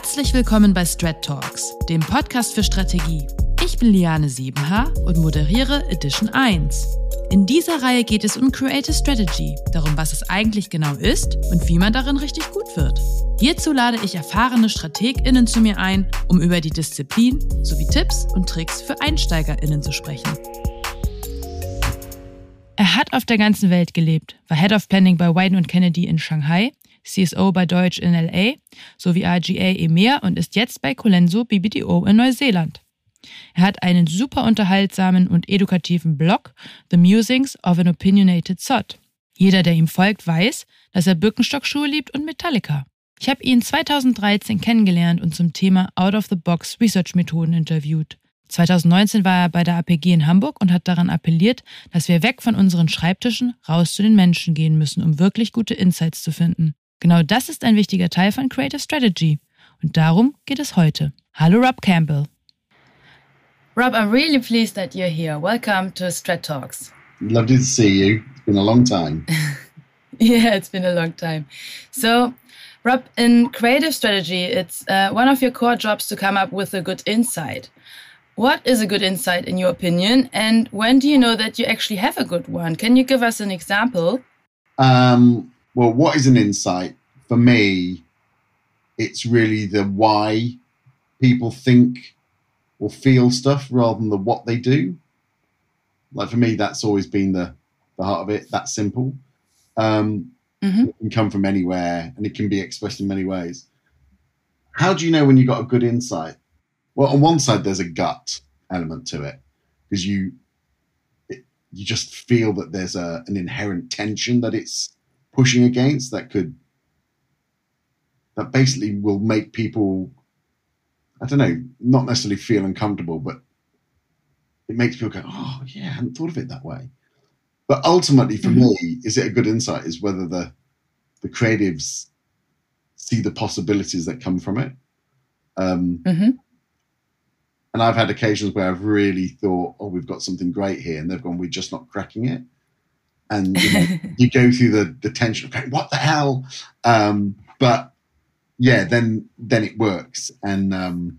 Herzlich willkommen bei Strat Talks, dem Podcast für Strategie. Ich bin Liane Siebenhaar und moderiere Edition 1. In dieser Reihe geht es um Creative Strategy, darum, was es eigentlich genau ist und wie man darin richtig gut wird. Hierzu lade ich erfahrene StrategInnen zu mir ein, um über die Disziplin sowie Tipps und Tricks für EinsteigerInnen zu sprechen. Er hat auf der ganzen Welt gelebt, war Head of Planning bei Wyden Kennedy in Shanghai CSO bei Deutsch in LA sowie RGA EMEA und ist jetzt bei Colenso BBDO in Neuseeland. Er hat einen super unterhaltsamen und edukativen Blog, The Musings of an Opinionated Sod. Jeder, der ihm folgt, weiß, dass er Birkenstock-Schuhe liebt und Metallica. Ich habe ihn 2013 kennengelernt und zum Thema Out-of-the-Box Research-Methoden interviewt. 2019 war er bei der APG in Hamburg und hat daran appelliert, dass wir weg von unseren Schreibtischen raus zu den Menschen gehen müssen, um wirklich gute Insights zu finden. Genau das ist ein wichtiger Teil von Creative Strategy. Und darum geht es heute. Hallo Rob Campbell. Rob, I'm really pleased that you're here. Welcome to Strat Talks. Lovely to see you. It's been a long time. yeah, it's been a long time. So, Rob, in creative strategy, it's uh, one of your core jobs to come up with a good insight. What is a good insight in your opinion, and when do you know that you actually have a good one? Can you give us an example? Um, well, what is an insight? For me, it's really the why people think or feel stuff rather than the what they do. Like for me, that's always been the, the heart of it. That simple. Um, mm-hmm. It can come from anywhere and it can be expressed in many ways. How do you know when you got a good insight? Well, on one side, there's a gut element to it because you it, you just feel that there's a, an inherent tension that it's pushing against that could that basically will make people I don't know, not necessarily feel uncomfortable, but it makes people go, Oh yeah, I hadn't thought of it that way. But ultimately for mm-hmm. me, is it a good insight is whether the the creatives see the possibilities that come from it. Um, mm-hmm. And I've had occasions where I've really thought, oh, we've got something great here, and they've gone, we're just not cracking it and you, know, you go through the, the tension of going, what the hell? Um, but yeah, then then it works, and um,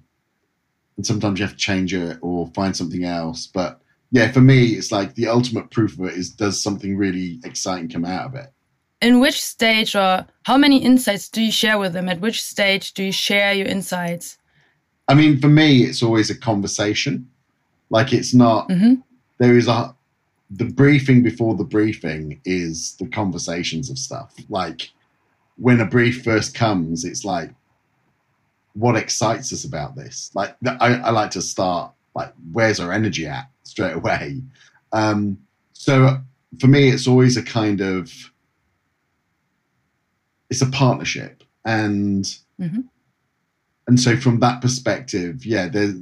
and sometimes you have to change it or find something else. But yeah, for me, it's like the ultimate proof of it is does something really exciting come out of it. In which stage or how many insights do you share with them? At which stage do you share your insights? I mean, for me, it's always a conversation. Like it's not. Mm-hmm. There is a the briefing before the briefing is the conversations of stuff. Like when a brief first comes, it's like, what excites us about this? Like I, I like to start like, where's our energy at straight away? Um, so for me, it's always a kind of, it's a partnership, and mm-hmm. and so from that perspective, yeah, there's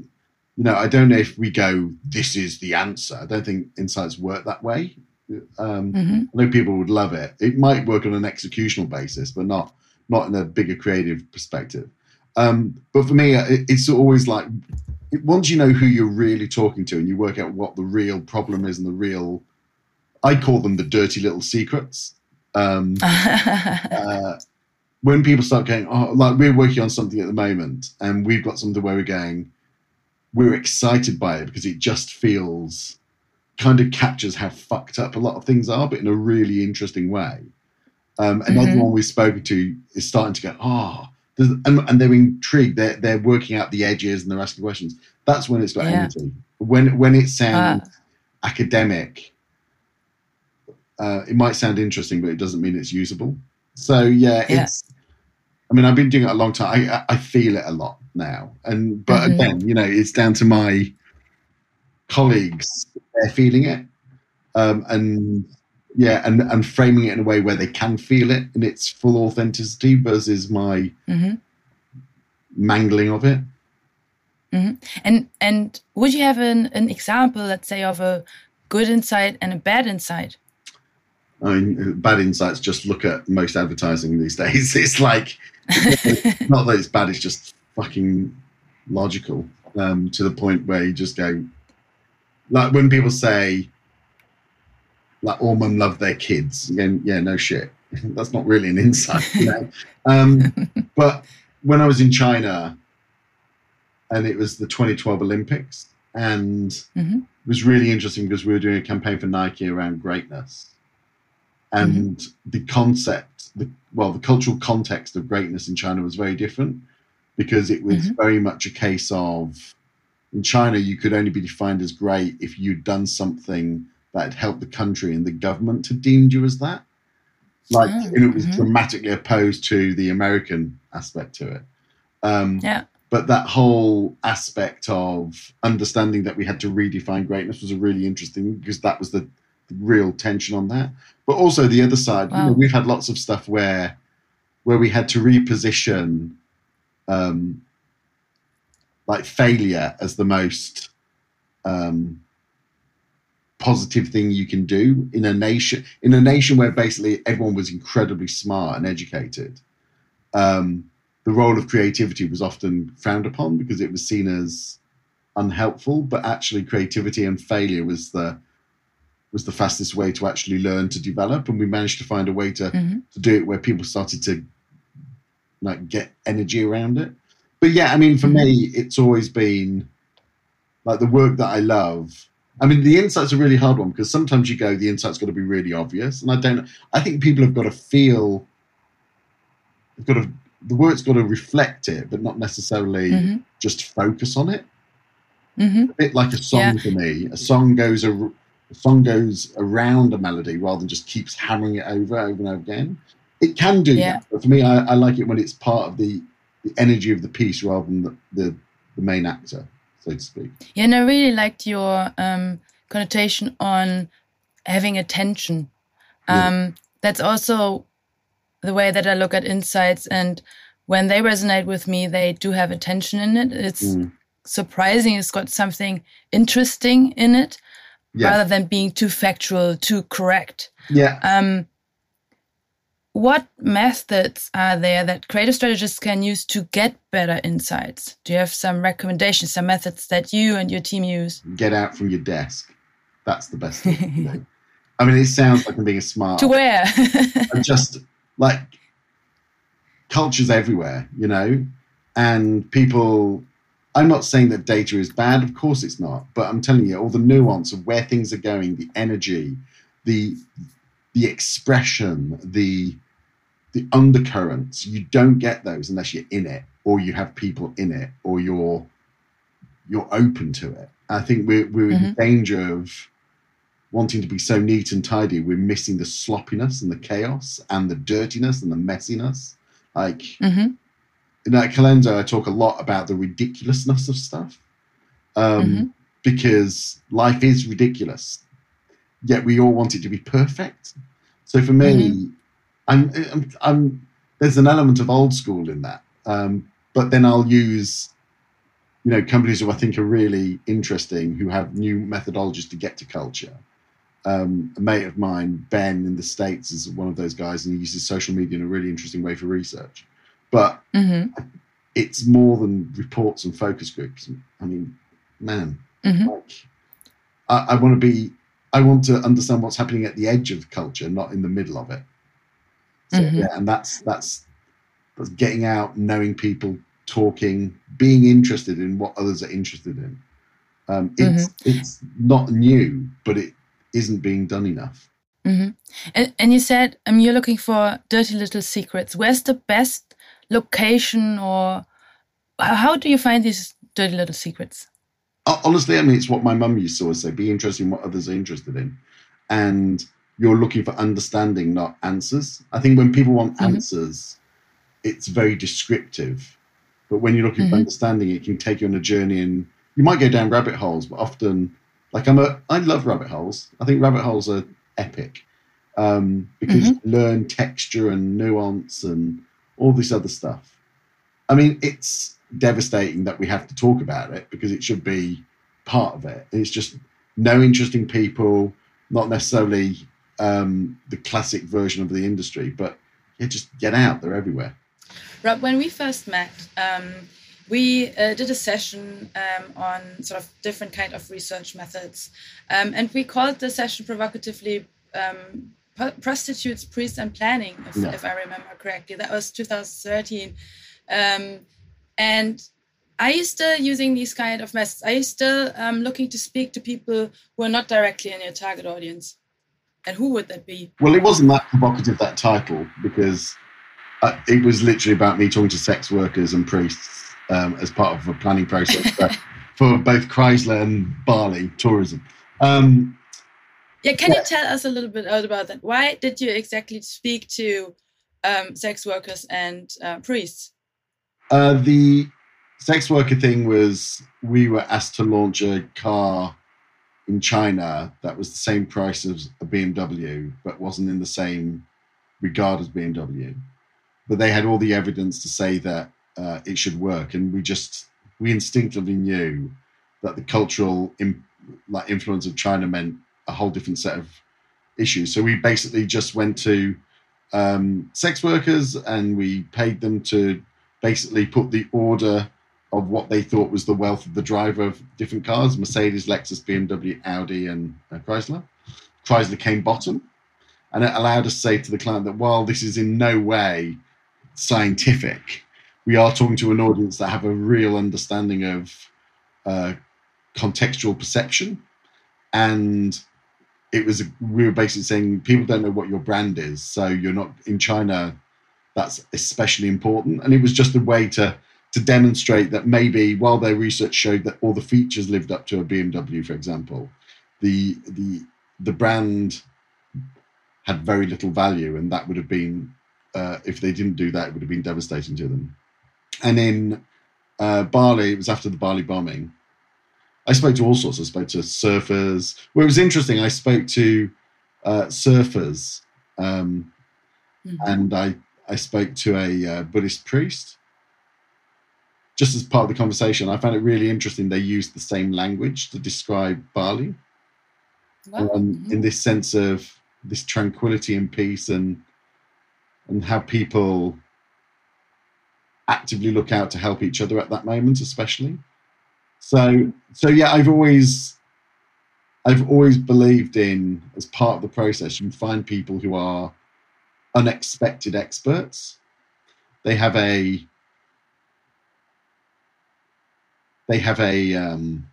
you know, I don't know if we go, this is the answer. I don't think insights work that way. Um, mm-hmm. I know people would love it. It might work on an executional basis, but not not in a bigger creative perspective. Um, but for me, it, it's always like once you know who you're really talking to and you work out what the real problem is and the real, I call them the dirty little secrets. Um, uh, when people start going, oh, like we're working on something at the moment and we've got something where we're going, we're excited by it because it just feels kind of captures how fucked up a lot of things are, but in a really interesting way. Um, another mm-hmm. one we've spoken to is starting to go, oh, and, and, they're intrigued. They're they're working out the edges and they're asking questions. That's when it's got yeah. energy. When when it sounds uh. academic, uh, it might sound interesting, but it doesn't mean it's usable. So yeah, yeah. it's. I mean, I've been doing it a long time. I, I feel it a lot now. And but mm-hmm. again, you know, it's down to my colleagues they're feeling it, um, and yeah, and and framing it in a way where they can feel it in its full authenticity versus my mm-hmm. mangling of it. Mm-hmm. And and would you have an, an example, let's say, of a good insight and a bad insight? I mean, bad insights. Just look at most advertising these days. It's like not that it's bad; it's just fucking logical um, to the point where you just go, like when people say, like all men love their kids, again, yeah, no shit. That's not really an insight, you know. Um, but when I was in China, and it was the 2012 Olympics, and mm-hmm. it was really interesting because we were doing a campaign for Nike around greatness, and mm-hmm. the concept, the well, the cultural context of greatness in China was very different because it was mm-hmm. very much a case of in China you could only be defined as great if you'd done something that had helped the country and the government had deemed you as that. Like oh, it was mm-hmm. dramatically opposed to the American aspect to it. Um, yeah. But that whole aspect of understanding that we had to redefine greatness was a really interesting because that was the, the real tension on that. But also the other side, wow. you know, we've had lots of stuff where where we had to reposition um, like failure as the most um, positive thing you can do in a nation in a nation where basically everyone was incredibly smart and educated. Um, the role of creativity was often frowned upon because it was seen as unhelpful, but actually creativity and failure was the was the fastest way to actually learn to develop, and we managed to find a way to mm-hmm. to do it where people started to like get energy around it. But yeah, I mean, for me, it's always been like the work that I love. I mean, the insight's a really hard one because sometimes you go, the insight's got to be really obvious, and I don't. I think people have got to feel. They've got to. The work's got to reflect it, but not necessarily mm-hmm. just focus on it. Mm-hmm. A bit like a song yeah. for me. A song goes a, a song goes around a melody rather than just keeps hammering it over over and over again. It can do yeah. that, but for me, I, I, like it when it's part of the, the energy of the piece rather than the, the, the main actor, so to speak. Yeah, and I really liked your um, connotation on having attention. Um, yeah. That's also the way that I look at insights, and when they resonate with me, they do have attention in it. It's mm. surprising. It's got something interesting in it, yeah. rather than being too factual, too correct. Yeah. Um, what methods are there that creative strategists can use to get better insights? Do you have some recommendations, some methods that you and your team use? Get out from your desk. That's the best thing. I mean, it sounds like I'm being a smart. To where? just like cultures everywhere, you know, and people. I'm not saying that data is bad. Of course, it's not. But I'm telling you, all the nuance of where things are going, the energy, the the expression, the the undercurrents, you don't get those unless you're in it or you have people in it or you're you're open to it. I think we're we're mm-hmm. in danger of wanting to be so neat and tidy, we're missing the sloppiness and the chaos and the dirtiness and the messiness. Like mm-hmm. in that Colenso, I talk a lot about the ridiculousness of stuff. Um, mm-hmm. because life is ridiculous. Yet we all want it to be perfect. So for me, mm-hmm. I'm, I'm, I'm, there's an element of old school in that. Um, but then I'll use, you know, companies who I think are really interesting, who have new methodologies to get to culture. Um, a mate of mine, Ben, in the States, is one of those guys, and he uses social media in a really interesting way for research. But mm-hmm. it's more than reports and focus groups. I mean, man, mm-hmm. like, I, I want to be, I want to understand what's happening at the edge of culture, not in the middle of it. So, mm-hmm. yeah, and that's that's that's getting out, knowing people, talking, being interested in what others are interested in. Um, it's mm-hmm. it's not new, but it isn't being done enough. Mm-hmm. And, and you said um, you're looking for dirty little secrets. Where's the best location, or how do you find these dirty little secrets? Honestly, I mean, it's what my mum used to always say: be interested in what others are interested in, and you're looking for understanding, not answers. I think when people want mm-hmm. answers, it's very descriptive. But when you're looking mm-hmm. for understanding, it can take you on a journey and you might go down rabbit holes, but often, like I'm a, I love rabbit holes. I think rabbit holes are epic um, because mm-hmm. you learn texture and nuance and all this other stuff. I mean, it's devastating that we have to talk about it because it should be part of it. It's just no interesting people, not necessarily um, the classic version of the industry. But yeah, just get out; they're everywhere. Rob, when we first met, um, we uh, did a session um, on sort of different kind of research methods, um, and we called the session provocatively um, "Prostitutes, Priests, and Planning," if, if, I remember correctly. That was 2013. Um, and are you still using these kind of methods? Are you still um, looking to speak to people who are not directly in your target audience? And who would that be? Well, it wasn't that provocative, that title, because uh, it was literally about me talking to sex workers and priests um, as part of a planning process for, for, both Chrysler and Bali tourism. Um, yeah, can yeah. you tell us a little bit about that? Why did you exactly speak to um, sex workers and uh, priests? Uh, the sex worker thing was we were asked to launch a car in China that was the same price as a BMW, but wasn't in the same regard as BMW. But they had all the evidence to say that uh, it should work, and we just we instinctively knew that the cultural in, like influence of China meant a whole different set of issues. So we basically just went to um, sex workers and we paid them to basically put the order of what they thought was the wealth of the driver of different cars Mercedes, Lexus, BMW, Audi, and uh, Chrysler. Chrysler came bottom. And it allowed us to say to the client that while this is in no way scientific, we are talking to an audience that have a real understanding of uh, contextual perception. And it was, we were basically saying people don't know what your brand is. So you're not in China, that's especially important. And it was just a way to to demonstrate that maybe while their research showed that all the features lived up to a BMW, for example, the the the brand had very little value, and that would have been uh, if they didn't do that, it would have been devastating to them. And in uh, Bali, it was after the Bali bombing. I spoke to all sorts. I spoke to surfers. Well, it was interesting. I spoke to uh, surfers, um, mm-hmm. and I I spoke to a uh, Buddhist priest just as part of the conversation, I found it really interesting. They used the same language to describe Bali, wow. um, mm-hmm. in this sense of this tranquility and peace, and and how people actively look out to help each other at that moment, especially. So, so yeah, I've always, I've always believed in as part of the process, you find people who are unexpected experts. They have a they have a um,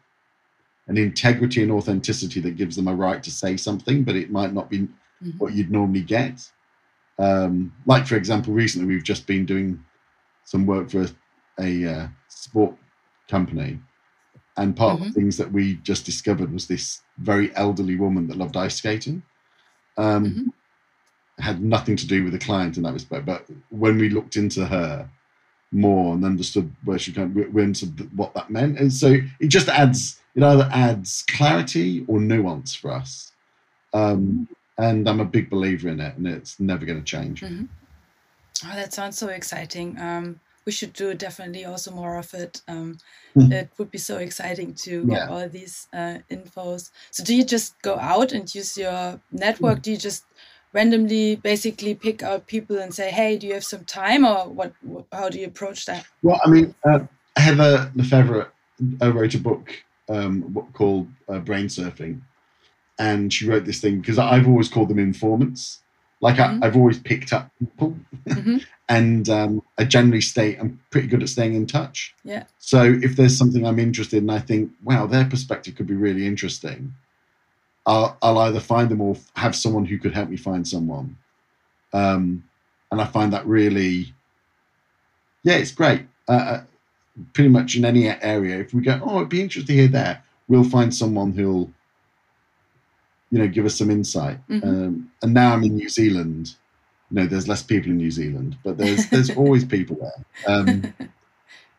an integrity and authenticity that gives them a right to say something, but it might not be mm-hmm. what you'd normally get. Um, like, for example, recently we've just been doing some work for a, a uh, sport company, and part mm-hmm. of the things that we just discovered was this very elderly woman that loved ice skating. Um, mm-hmm. Had nothing to do with the client in that respect, but when we looked into her, more and understood where she came, we understood what that meant. And so it just adds, it either adds clarity or nuance for us. Um, and I'm a big believer in it, and it's never going to change. Mm-hmm. Oh, that sounds so exciting. Um, we should do definitely also more of it. Um, mm-hmm. It would be so exciting to get yeah. all these uh, infos. So, do you just go out and use your network? Mm-hmm. Do you just randomly basically pick out people and say, "Hey, do you have some time?" Or what? How do you approach that? Well, I mean, uh, Heather LeFevre uh, wrote a book um, called uh, Brain Surfing, and she wrote this thing because I've always called them informants. Like mm-hmm. I, have always picked up people, mm-hmm. and um, I generally stay. I'm pretty good at staying in touch. Yeah. So if there's something I'm interested in, I think, wow, their perspective could be really interesting. I'll, I'll either find them or have someone who could help me find someone. Um, and I find that really, yeah, it's great. Uh, uh, pretty much in any area, if we go, oh, it'd be interesting to hear that, we'll find someone who'll, you know, give us some insight. Mm-hmm. Um, and now I'm in New Zealand. You know, there's less people in New Zealand, but there's there's always people there. Um,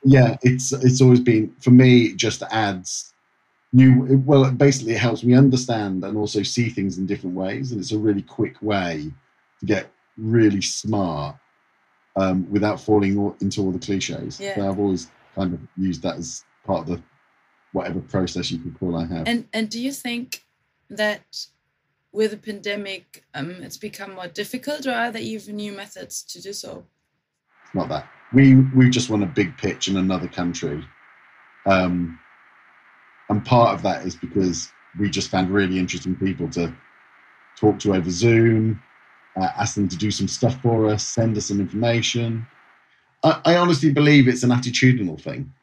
yeah, it's it's always been for me. It just adds new well basically it helps me understand and also see things in different ways and it's a really quick way to get really smart um, without falling into all the cliches. Yeah. so i've always kind of used that as part of the whatever process you could call i have. And and do you think that with the pandemic um, it's become more difficult or are there even new methods to do so? Not that. We we just won a big pitch in another country. Um, and part of that is because we just found really interesting people to talk to over Zoom, uh, ask them to do some stuff for us, send us some information. I, I honestly believe it's an attitudinal thing.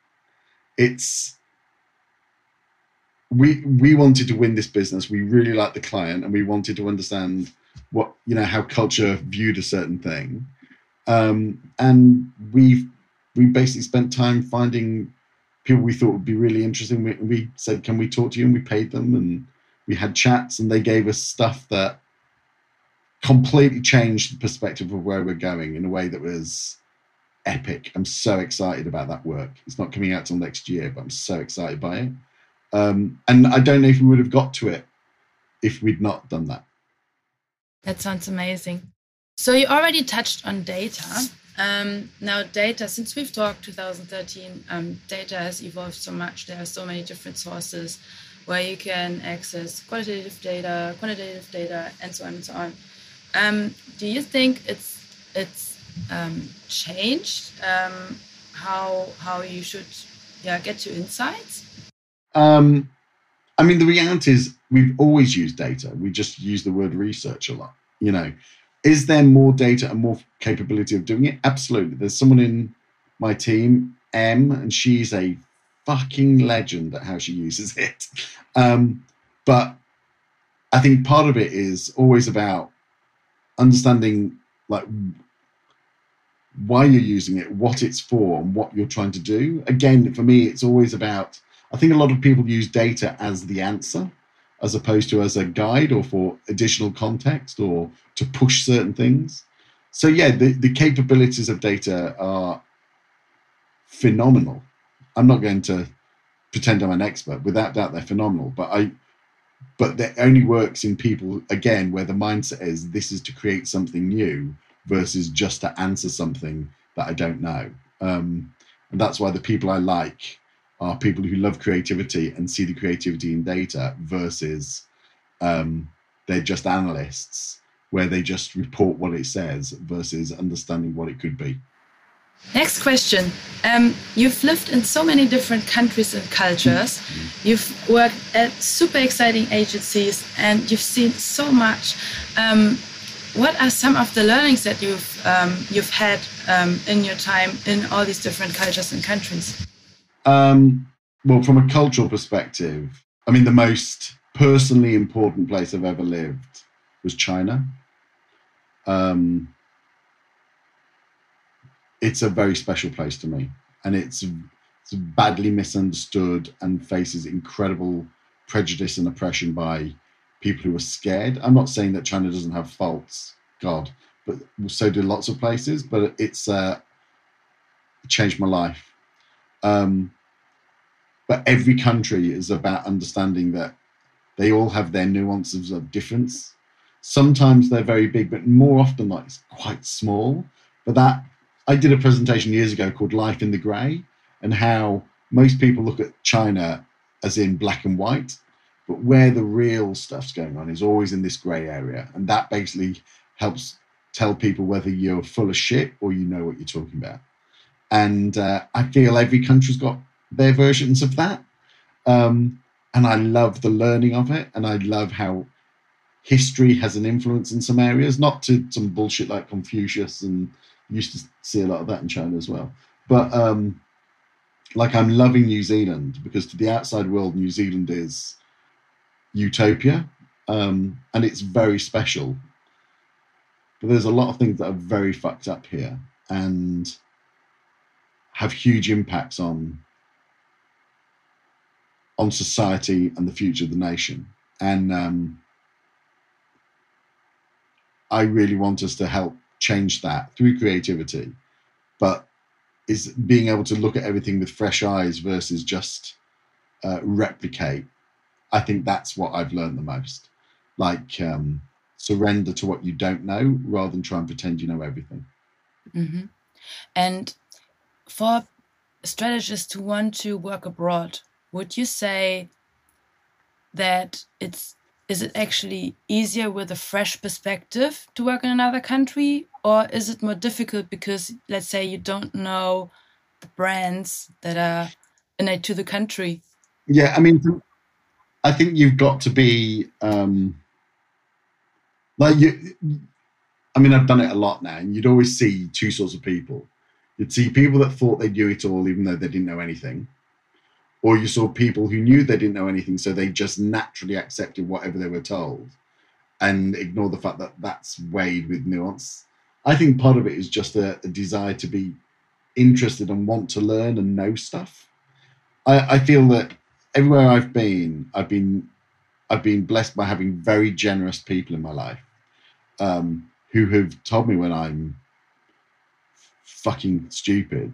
It's we we wanted to win this business. We really liked the client, and we wanted to understand what you know how culture viewed a certain thing. Um, and we we basically spent time finding people we thought would be really interesting. We, we said, "Can we talk to you?" And we paid them, and we had chats, and they gave us stuff that completely changed the perspective of where we're going in a way that was epic. I'm so excited about that work. It's not coming out till next year, but I'm so excited by it. Um, and I don't know if we would have got to it if we'd not done that. That sounds amazing. So you already touched on data. Um, now, data, since we've talked 2013, um, data has evolved so much. There are so many different sources where you can access qualitative data, quantitative data, and so on and so on. Um, do you think it's it's um, changed um, how how you should yeah get to insights? Um, I mean, the reality is we've always used data. We just use the word research a lot. You know, is there more data and more capability of doing it? Absolutely. There's someone in my team, M, and she's a fucking legend at how she uses it. Um, but I think part of it is always about understanding like why you're using it, what it's for, and what you're trying to do. Again, for me, it's always about I think a lot of people use data as the answer, as opposed to as a guide or for additional context or to push certain things. So yeah, the, the capabilities of data are phenomenal. I'm not going to pretend I'm an expert. Without doubt, they're phenomenal. But I, but that only works in people again where the mindset is this is to create something new versus just to answer something that I don't know. Um, and that's why the people I like are people who love creativity and see the creativity in data versus um, they're just analysts where they just report what it says versus understanding what it could be. Next question. Um, you've lived in so many different countries and cultures. Mm-hmm. You've worked at super exciting agencies and you've seen so much. Um, what are some of the learnings that you've um, you've had um, in your time in all these different cultures and countries? Um, well, from a cultural perspective, I mean, the most personally important place I've ever lived was China. Um, it's a very special place to me, and it's, it's badly misunderstood and faces incredible prejudice and oppression by people who are scared. I'm not saying that China doesn't have faults, God, but so do lots of places. But it's uh, changed my life. Um, but every country is about understanding that they all have their nuances of difference. Sometimes they're very big, but more often like it's quite small. But that I did a presentation years ago called Life in the Grey and how most people look at China as in black and white, but where the real stuff's going on is always in this grey area. And that basically helps tell people whether you're full of shit or you know what you're talking about. And uh, I feel every country's got their versions of that. Um, and I love the learning of it, and I love how history has an influence in some areas, not to some bullshit like Confucius, and used to see a lot of that in China as well. But um, like I'm loving New Zealand because to the outside world, New Zealand is utopia, um, and it's very special. But there's a lot of things that are very fucked up here, and have huge impacts on on society and the future of the nation. And um, I really want us to help change that through creativity, but is being able to look at everything with fresh eyes versus just uh, replicate. I think that's what I've learned the most. Like um, surrender to what you don't know rather than try and pretend you know everything. Mm-hmm. And for strategists who want to work abroad, would you say that it's is it actually easier with a fresh perspective to work in another country? Or is it more difficult because let's say you don't know the brands that are innate to the country? Yeah i mean i think you've got to be um like you i mean i've done it a lot now and you'd always see two sorts of people You'd see people that thought they knew it all, even though they didn't know anything. Or you saw people who knew they didn't know anything, so they just naturally accepted whatever they were told and ignore the fact that that's weighed with nuance. I think part of it is just a, a desire to be interested and want to learn and know stuff. I, I feel that everywhere I've been, I've been I've been blessed by having very generous people in my life um, who have told me when I'm fucking stupid,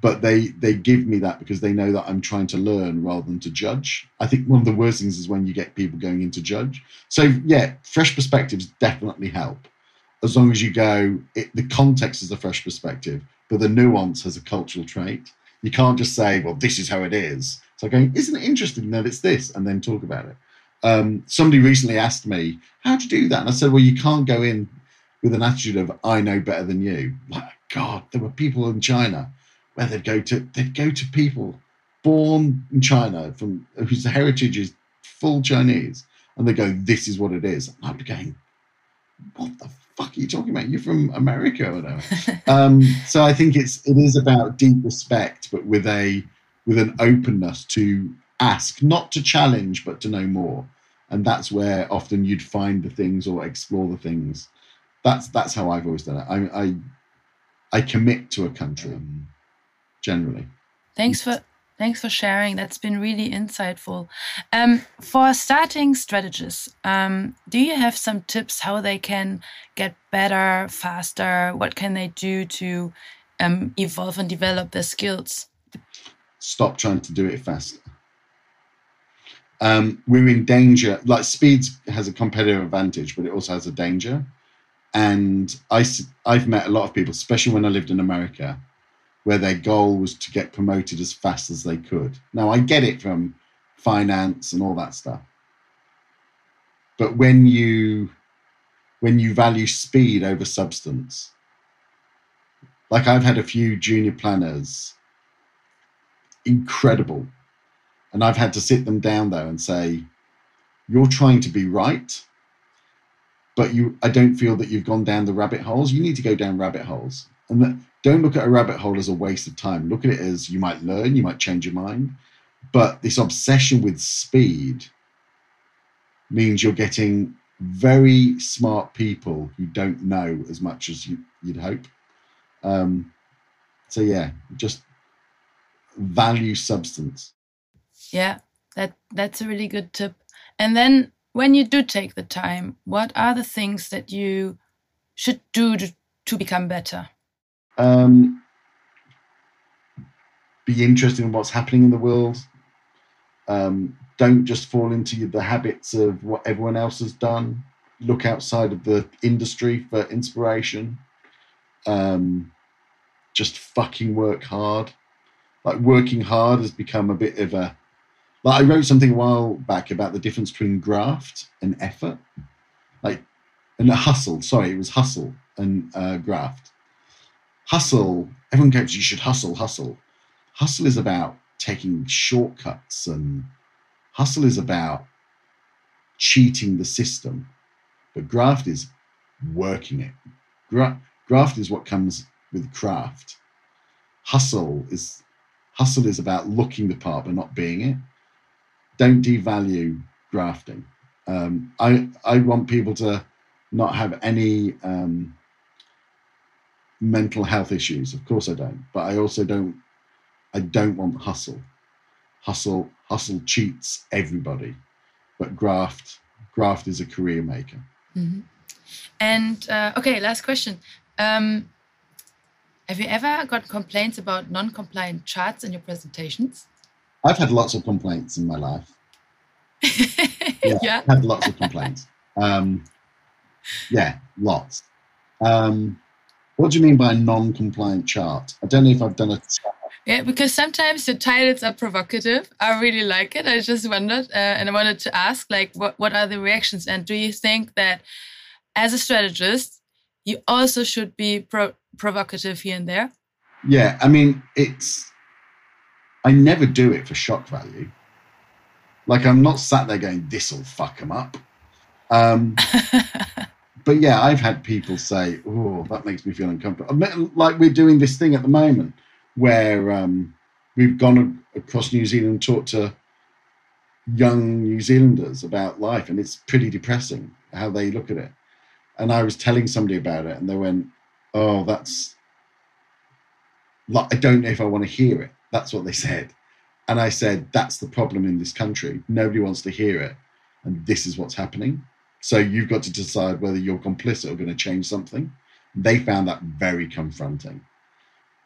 but they they give me that because they know that I'm trying to learn rather than to judge. I think one of the worst things is when you get people going into judge. So yeah, fresh perspectives definitely help as long as you go. It, the context is a fresh perspective, but the nuance has a cultural trait. You can't just say, "Well, this is how it is." Like going, "Isn't it interesting that it's this?" and then talk about it. Um, somebody recently asked me, "How you do that?" And I said, "Well, you can't go in with an attitude of I know better than you." Like, God, there were people in China where they'd go to they'd go to people born in China from whose heritage is full Chinese, and they go, "This is what it is." And I'd be going, "What the fuck are you talking about? You're from America or whatever." um, so I think it's it is about deep respect, but with a with an openness to ask, not to challenge, but to know more. And that's where often you'd find the things or explore the things. That's that's how I've always done it. I I, I commit to a country um, generally. Thanks for thanks for sharing. That's been really insightful. Um, for starting strategists, um, do you have some tips how they can get better, faster? What can they do to um, evolve and develop their skills? Stop trying to do it faster. um, we're in danger. Like speed has a competitive advantage, but it also has a danger. And I, I've met a lot of people, especially when I lived in America, where their goal was to get promoted as fast as they could. Now, I get it from finance and all that stuff. But when you when you value speed over substance, like I've had a few junior planners, incredible and I've had to sit them down though and say, you're trying to be right, but you, I don't feel that you've gone down the rabbit holes. You need to go down rabbit holes. And that, don't look at a rabbit hole as a waste of time. Look at it as you might learn, you might change your mind. But this obsession with speed means you're getting very smart people who don't know as much as you, would hope. Um, so, yeah, just value substance. Yeah, that that's a really good tip. And then when you do take the time, what are the things that you should do to, to become better? Um, be interested in what's happening in the world. Um, don't just fall into the habits of what everyone else has done. Look outside of the industry for inspiration. Um, just fucking work hard. Like working hard has become a bit of a but I wrote something a while back about the difference between graft and effort, like and hustle. Sorry, it was hustle and uh, graft. Hustle. Everyone goes, you should hustle, hustle. Hustle is about taking shortcuts, and hustle is about cheating the system. But graft is working it. Gra- graft is what comes with craft. Hustle is hustle is about looking the part but not being it don't devalue grafting. Um, I I want people to not have any um, mental health issues. Of course, I don't. But I also don't. I don't want hustle. Hustle hustle cheats everybody, but graft graft is a career maker. Mm-hmm. And uh, okay, last question. Um, have you ever got complaints about non-compliant charts in your presentations? I've had lots of complaints in my life. yeah, yeah. I've had lots of complaints. Um, yeah, lots. Um, what do you mean by non-compliant chart? I don't know if I've done a. Yeah, because sometimes the titles are provocative. I really like it. I just wondered, uh, and I wanted to ask, like, what what are the reactions? And do you think that, as a strategist, you also should be pro- provocative here and there? Yeah, I mean, it's I never do it for shock value. Like I'm not sat there going, "This'll fuck them up," um, but yeah, I've had people say, "Oh, that makes me feel uncomfortable." Like we're doing this thing at the moment where um, we've gone across New Zealand and talked to young New Zealanders about life, and it's pretty depressing how they look at it. And I was telling somebody about it, and they went, "Oh, that's like I don't know if I want to hear it." That's what they said, and I said, "That's the problem in this country. Nobody wants to hear it, and this is what's happening." So you've got to decide whether you're complicit or going to change something. They found that very confronting.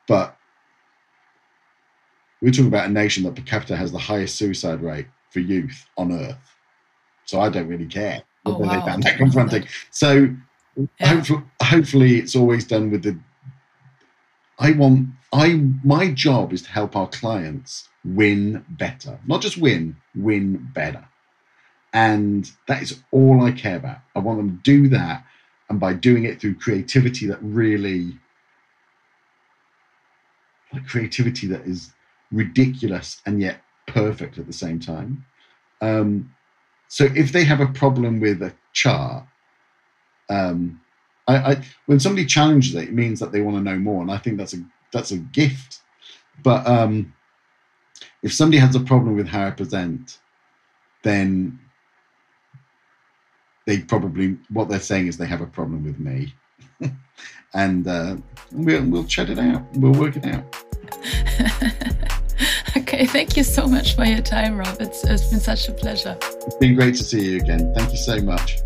But we're talking about a nation that per capita has the highest suicide rate for youth on earth. So I don't really care oh, wow. they found that confronting. So yeah. hopefully, hopefully it's always done with the I want I my job is to help our clients win better. Not just win, win better. And that is all I care about. I want them to do that. And by doing it through creativity that really, like creativity that is ridiculous and yet perfect at the same time. Um, so if they have a problem with a chart, um, I, I, when somebody challenges it, it means that they want to know more, and I think that's a that's a gift. But um, if somebody has a problem with how I present, then they probably what they're saying is they have a problem with me, and uh, we'll we'll chat it out. We'll work it out. okay, thank you so much for your time, Rob. It's, it's been such a pleasure. It's been great to see you again. Thank you so much.